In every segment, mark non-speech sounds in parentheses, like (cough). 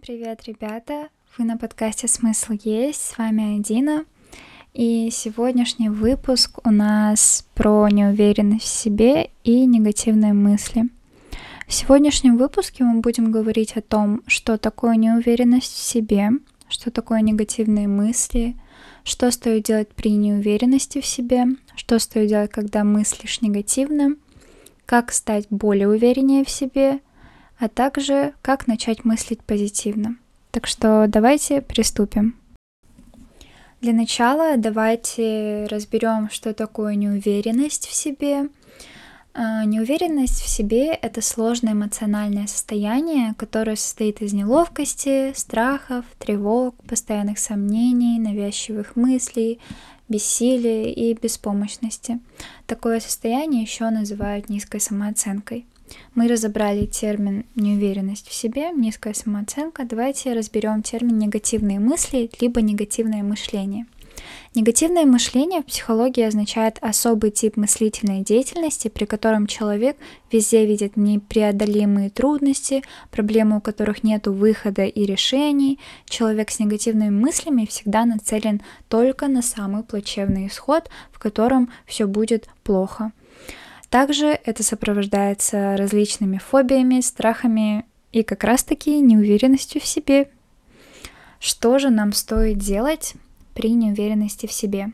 Привет, ребята! Вы на подкасте «Смысл есть», с вами Адина. И сегодняшний выпуск у нас про неуверенность в себе и негативные мысли. В сегодняшнем выпуске мы будем говорить о том, что такое неуверенность в себе, что такое негативные мысли, что стоит делать при неуверенности в себе, что стоит делать, когда мыслишь негативно, как стать более увереннее в себе, а также как начать мыслить позитивно. Так что давайте приступим. Для начала давайте разберем, что такое неуверенность в себе. А, неуверенность в себе — это сложное эмоциональное состояние, которое состоит из неловкости, страхов, тревог, постоянных сомнений, навязчивых мыслей, бессилия и беспомощности. Такое состояние еще называют низкой самооценкой. Мы разобрали термин неуверенность в себе, низкая самооценка. Давайте разберем термин негативные мысли, либо негативное мышление. Негативное мышление в психологии означает особый тип мыслительной деятельности, при котором человек везде видит непреодолимые трудности, проблемы, у которых нет выхода и решений. Человек с негативными мыслями всегда нацелен только на самый плачевный исход, в котором все будет плохо. Также это сопровождается различными фобиями, страхами и как раз-таки неуверенностью в себе. Что же нам стоит делать при неуверенности в себе?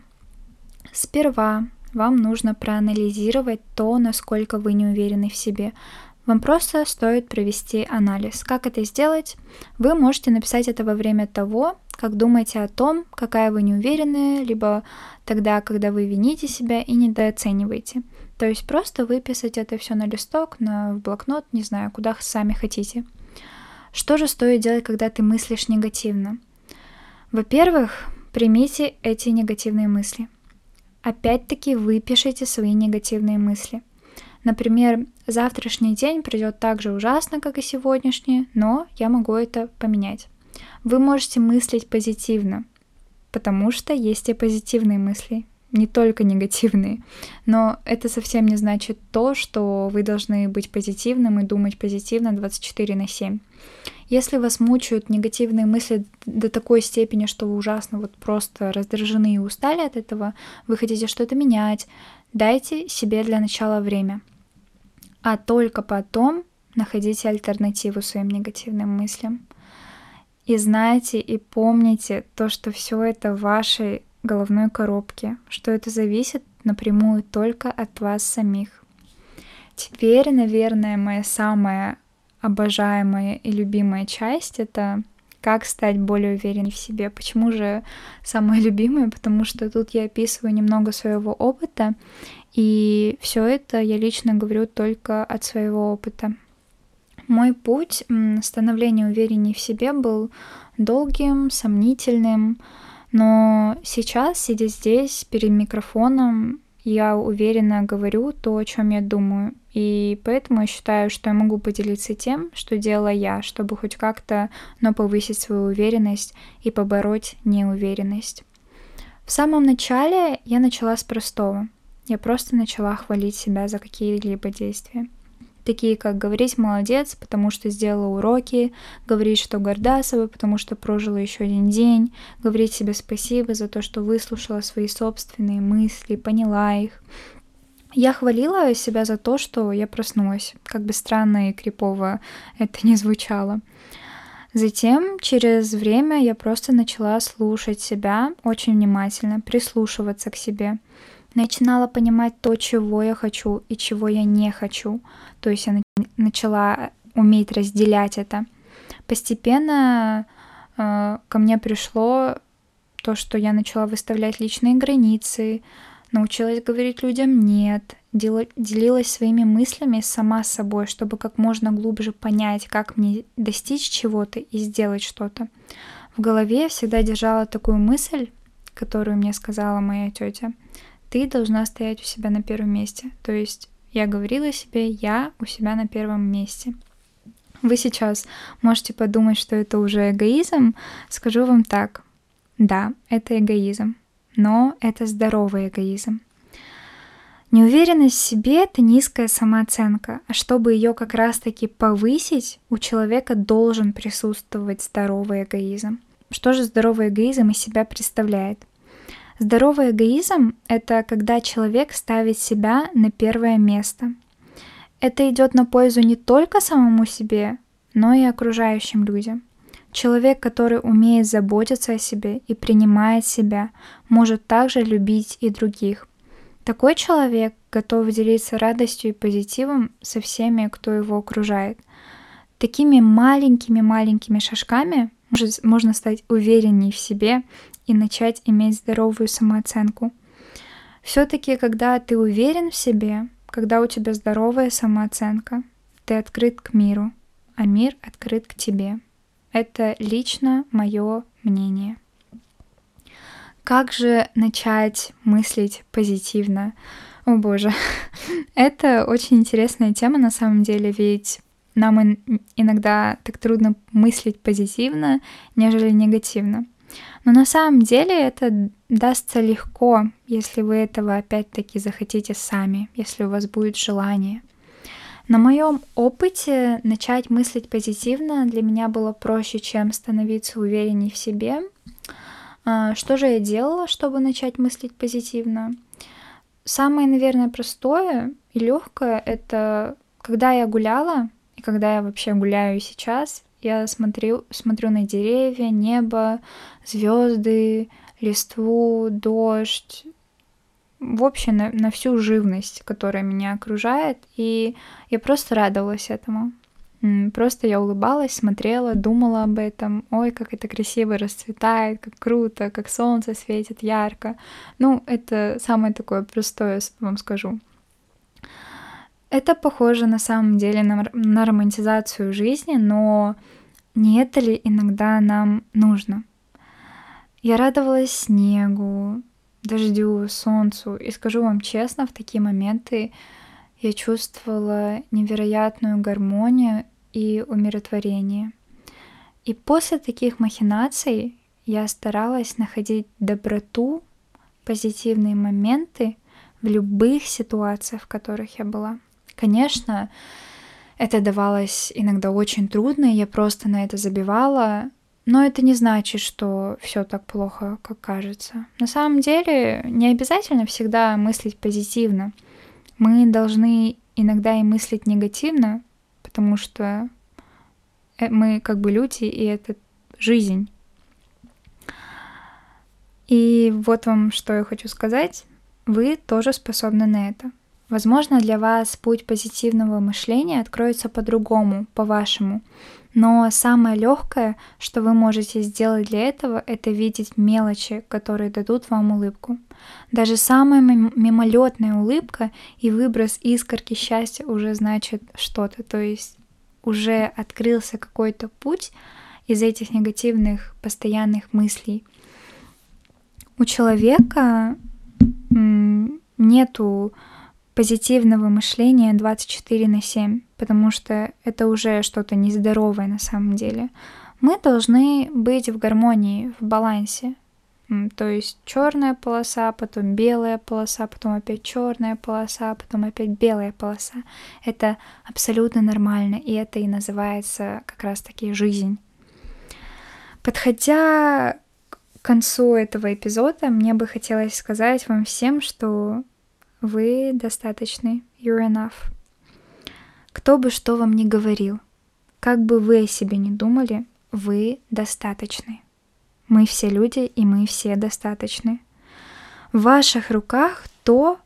Сперва вам нужно проанализировать то, насколько вы не уверены в себе. Вам просто стоит провести анализ. Как это сделать? Вы можете написать это во время того, как думаете о том, какая вы неуверенная, либо тогда, когда вы вините себя и недооцениваете. То есть просто выписать это все на листок, на блокнот, не знаю, куда сами хотите. Что же стоит делать, когда ты мыслишь негативно? Во-первых, примите эти негативные мысли. Опять-таки выпишите свои негативные мысли. Например, завтрашний день придет так же ужасно, как и сегодняшний, но я могу это поменять. Вы можете мыслить позитивно, потому что есть и позитивные мысли, не только негативные. Но это совсем не значит то, что вы должны быть позитивным и думать позитивно 24 на 7. Если вас мучают негативные мысли до такой степени, что вы ужасно вот просто раздражены и устали от этого, вы хотите что-то менять, дайте себе для начала время. А только потом находите альтернативу своим негативным мыслям. И знайте и помните то, что все это в вашей головной коробке, что это зависит напрямую только от вас самих. Теперь, наверное, моя самая обожаемая и любимая часть — это как стать более уверенной в себе. Почему же самая любимая? Потому что тут я описываю немного своего опыта, и все это я лично говорю только от своего опыта. Мой путь становления уверенней в себе был долгим, сомнительным, но сейчас, сидя здесь перед микрофоном, я уверенно говорю то, о чем я думаю. И поэтому я считаю, что я могу поделиться тем, что делала я, чтобы хоть как-то, но повысить свою уверенность и побороть неуверенность. В самом начале я начала с простого. Я просто начала хвалить себя за какие-либо действия такие как говорить молодец, потому что сделала уроки, говорить, что горда собой, потому что прожила еще один день, говорить себе спасибо за то, что выслушала свои собственные мысли, поняла их. Я хвалила себя за то, что я проснулась, как бы странно и крипово это не звучало. Затем, через время, я просто начала слушать себя очень внимательно, прислушиваться к себе начинала понимать то, чего я хочу и чего я не хочу. То есть я начала уметь разделять это. Постепенно э, ко мне пришло то, что я начала выставлять личные границы, научилась говорить людям «нет», делилась своими мыслями сама с собой, чтобы как можно глубже понять, как мне достичь чего-то и сделать что-то. В голове я всегда держала такую мысль, которую мне сказала моя тетя ты должна стоять у себя на первом месте. То есть я говорила себе, я у себя на первом месте. Вы сейчас можете подумать, что это уже эгоизм. Скажу вам так. Да, это эгоизм, но это здоровый эгоизм. Неуверенность в себе — это низкая самооценка, а чтобы ее как раз-таки повысить, у человека должен присутствовать здоровый эгоизм. Что же здоровый эгоизм из себя представляет? Здоровый эгоизм — это когда человек ставит себя на первое место. Это идет на пользу не только самому себе, но и окружающим людям. Человек, который умеет заботиться о себе и принимает себя, может также любить и других. Такой человек готов делиться радостью и позитивом со всеми, кто его окружает. Такими маленькими-маленькими шажками можно стать уверенней в себе и начать иметь здоровую самооценку. Все-таки, когда ты уверен в себе, когда у тебя здоровая самооценка, ты открыт к миру, а мир открыт к тебе. Это лично мое мнение. Как же начать мыслить позитивно? О боже, (laughs) это очень интересная тема на самом деле, ведь нам иногда так трудно мыслить позитивно, нежели негативно. Но на самом деле это дастся легко, если вы этого опять-таки захотите сами, если у вас будет желание. На моем опыте начать мыслить позитивно для меня было проще, чем становиться уверенней в себе — а, что же я делала, чтобы начать мыслить позитивно? Самое, наверное, простое и легкое это когда я гуляла, и когда я вообще гуляю сейчас, я смотрю, смотрю на деревья, небо, звезды, листву, дождь, в общем, на, на всю живность, которая меня окружает, и я просто радовалась этому. Просто я улыбалась, смотрела, думала об этом. Ой, как это красиво расцветает, как круто, как солнце светит ярко. Ну, это самое такое простое, вам скажу. Это похоже на самом деле на, на романтизацию жизни, но не это ли иногда нам нужно? Я радовалась снегу, дождю, солнцу, и скажу вам честно, в такие моменты я чувствовала невероятную гармонию и умиротворение. И после таких махинаций я старалась находить доброту, позитивные моменты в любых ситуациях, в которых я была. Конечно, это давалось иногда очень трудно, я просто на это забивала, но это не значит, что все так плохо, как кажется. На самом деле, не обязательно всегда мыслить позитивно. Мы должны иногда и мыслить негативно, потому что э, мы как бы люди, и это жизнь. И вот вам что я хочу сказать. Вы тоже способны на это. Возможно, для вас путь позитивного мышления откроется по-другому, по-вашему. Но самое легкое, что вы можете сделать для этого, это видеть мелочи, которые дадут вам улыбку. Даже самая мимолетная улыбка и выброс искорки счастья уже значит что-то. То есть уже открылся какой-то путь из этих негативных постоянных мыслей. У человека нету позитивного мышления 24 на 7, потому что это уже что-то нездоровое на самом деле. Мы должны быть в гармонии, в балансе. То есть черная полоса, потом белая полоса, потом опять черная полоса, потом опять белая полоса. Это абсолютно нормально, и это и называется как раз-таки жизнь. Подходя к концу этого эпизода, мне бы хотелось сказать вам всем, что вы достаточны. You're enough. Кто бы что вам ни говорил, как бы вы о себе ни думали, вы достаточны. Мы все люди, и мы все достаточны. В ваших руках то,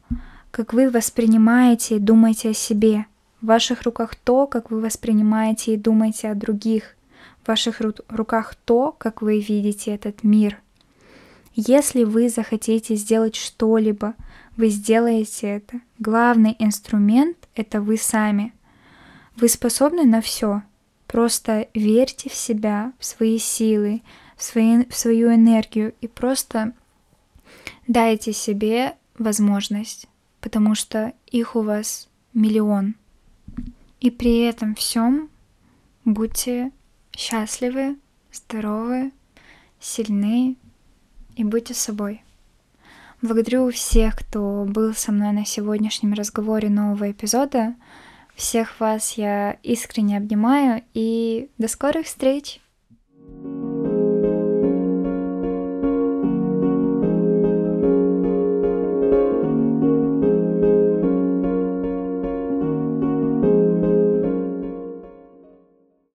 как вы воспринимаете и думаете о себе. В ваших руках то, как вы воспринимаете и думаете о других. В ваших ру- руках то, как вы видите этот мир. Если вы захотите сделать что-либо – вы сделаете это. Главный инструмент — это вы сами. Вы способны на все. Просто верьте в себя, в свои силы, в, свои, в свою энергию и просто дайте себе возможность, потому что их у вас миллион. И при этом всем будьте счастливы, здоровы, сильны и будьте собой. Благодарю всех, кто был со мной на сегодняшнем разговоре нового эпизода. Всех вас я искренне обнимаю и до скорых встреч!